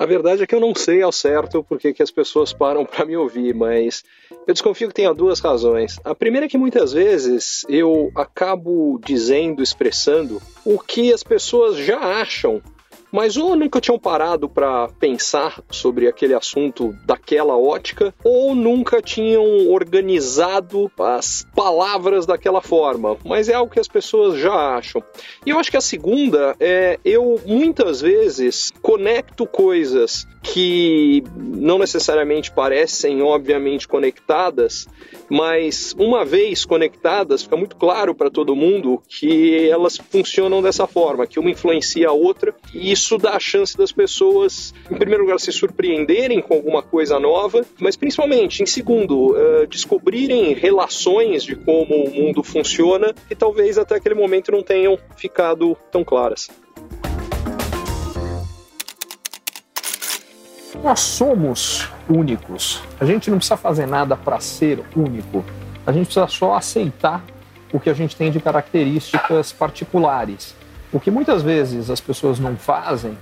A verdade é que eu não sei ao certo porque que as pessoas param para me ouvir, mas eu desconfio que tenha duas razões. A primeira é que muitas vezes eu acabo dizendo, expressando o que as pessoas já acham mas ou nunca tinham parado para pensar sobre aquele assunto daquela ótica, ou nunca tinham organizado as palavras daquela forma. Mas é algo que as pessoas já acham. E eu acho que a segunda é eu muitas vezes conecto coisas que não necessariamente parecem obviamente conectadas, mas uma vez conectadas, fica muito claro para todo mundo que elas funcionam dessa forma, que uma influencia a outra, e isso dá a chance das pessoas, em primeiro lugar, se surpreenderem com alguma coisa nova, mas principalmente, em segundo, uh, descobrirem relações de como o mundo funciona que talvez até aquele momento não tenham ficado tão claras. Nós somos únicos. A gente não precisa fazer nada para ser único. A gente precisa só aceitar o que a gente tem de características particulares. O que muitas vezes as pessoas não fazem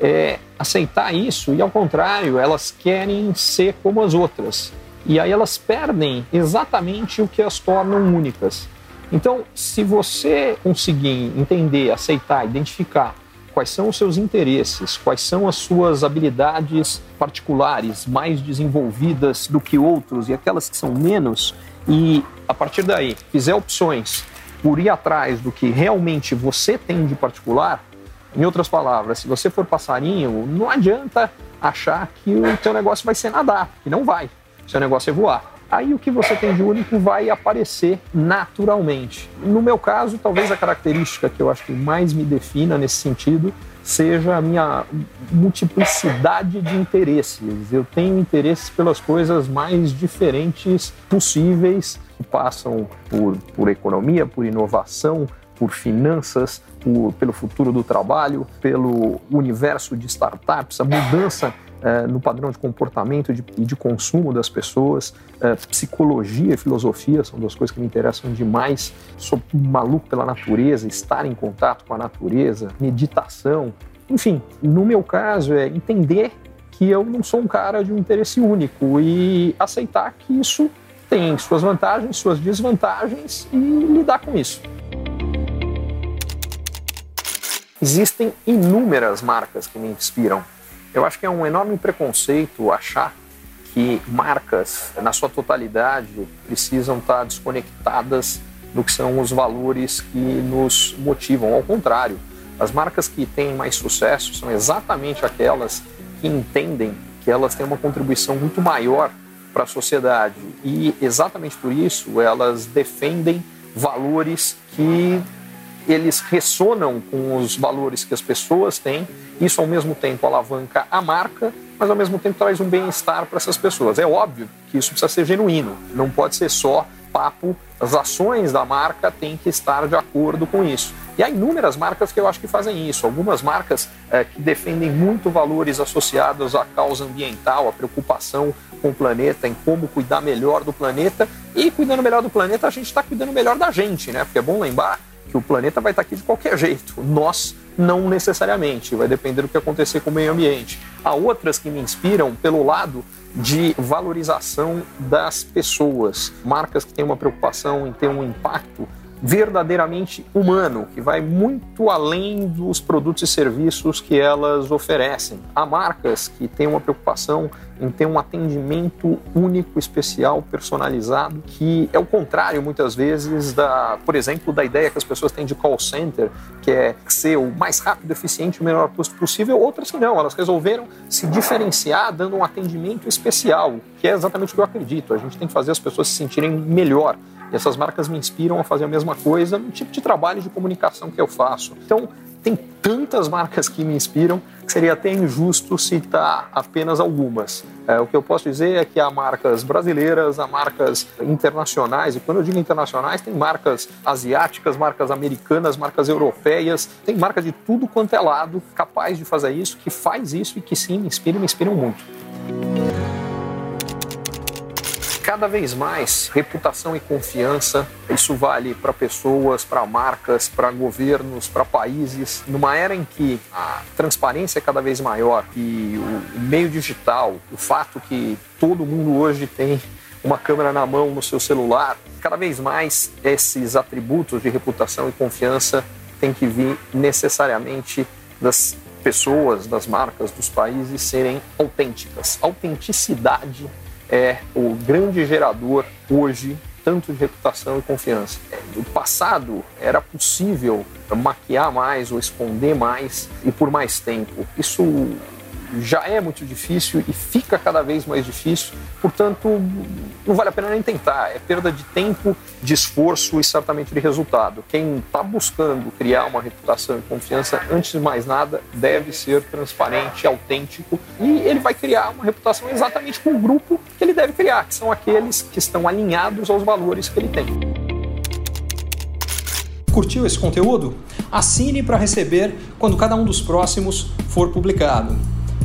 é aceitar isso e, ao contrário, elas querem ser como as outras. E aí elas perdem exatamente o que as tornam únicas. Então, se você conseguir entender, aceitar, identificar quais são os seus interesses, quais são as suas habilidades particulares mais desenvolvidas do que outros e aquelas que são menos, e a partir daí fizer opções por ir atrás do que realmente você tem de particular, em outras palavras, se você for passarinho, não adianta achar que o teu negócio vai ser nadar, que não vai. O seu negócio é voar aí o que você tem de único vai aparecer naturalmente. No meu caso, talvez a característica que eu acho que mais me defina nesse sentido seja a minha multiplicidade de interesses. Eu tenho interesses pelas coisas mais diferentes possíveis, que passam por, por economia, por inovação, por finanças, por, pelo futuro do trabalho, pelo universo de startups, a mudança é, no padrão de comportamento e de, de, consumo das pessoas. É, psicologia e filosofia são duas coisas que me interessam demais. Sou maluco pela natureza, estar em contato com a natureza, meditação. Enfim, no meu caso, é entender que eu não sou um cara de um interesse único e aceitar que isso tem suas vantagens, suas desvantagens e lidar com isso. Existem inúmeras marcas que me inspiram eu acho que é um enorme preconceito achar que marcas, na sua totalidade, precisam estar desconectadas do que são os valores que nos motivam. Ao contrário, as marcas que têm mais sucesso são exatamente aquelas que entendem que elas têm uma contribuição muito maior para a sociedade e exatamente por isso elas defendem valores que eles ressonam com os valores que as pessoas têm. Isso, ao mesmo tempo, alavanca a marca, mas, ao mesmo tempo, traz um bem-estar para essas pessoas. É óbvio que isso precisa ser genuíno, não pode ser só papo. As ações da marca têm que estar de acordo com isso. E há inúmeras marcas que eu acho que fazem isso. Algumas marcas é, que defendem muito valores associados à causa ambiental, à preocupação com o planeta, em como cuidar melhor do planeta. E cuidando melhor do planeta, a gente está cuidando melhor da gente, né? Porque é bom lembrar que o planeta vai estar aqui de qualquer jeito. Nós não necessariamente, vai depender do que acontecer com o meio ambiente. Há outras que me inspiram pelo lado de valorização das pessoas, marcas que têm uma preocupação em ter um impacto verdadeiramente humano, que vai muito além dos produtos e serviços que elas oferecem. Há marcas que têm uma preocupação em ter um atendimento único, especial, personalizado, que é o contrário muitas vezes da, por exemplo, da ideia que as pessoas têm de call center, que é ser o mais rápido, eficiente, o menor custo possível. Outras que não, elas resolveram se diferenciar dando um atendimento especial, que é exatamente o que eu acredito. A gente tem que fazer as pessoas se sentirem melhor e essas marcas me inspiram a fazer a mesma coisa no tipo de trabalho de comunicação que eu faço. Então, tem tantas marcas que me inspiram que seria até injusto citar apenas algumas. É, o que eu posso dizer é que há marcas brasileiras, há marcas internacionais, e quando eu digo internacionais, tem marcas asiáticas, marcas americanas, marcas europeias, tem marcas de tudo quanto é lado capaz de fazer isso, que faz isso e que sim, me inspiram e me inspiram muito cada vez mais reputação e confiança. Isso vale para pessoas, para marcas, para governos, para países. Numa era em que a transparência é cada vez maior e o meio digital, o fato que todo mundo hoje tem uma câmera na mão no seu celular, cada vez mais esses atributos de reputação e confiança têm que vir necessariamente das pessoas, das marcas, dos países serem autênticas. Autenticidade é o grande gerador hoje tanto de reputação e confiança. No passado era possível maquiar mais ou esconder mais e por mais tempo. Isso já é muito difícil e fica cada vez mais difícil, portanto, não vale a pena nem tentar. É perda de tempo, de esforço e certamente de resultado. Quem está buscando criar uma reputação e confiança, antes de mais nada, deve ser transparente, autêntico e ele vai criar uma reputação exatamente com o grupo que ele deve criar, que são aqueles que estão alinhados aos valores que ele tem. Curtiu esse conteúdo? Assine para receber quando cada um dos próximos for publicado.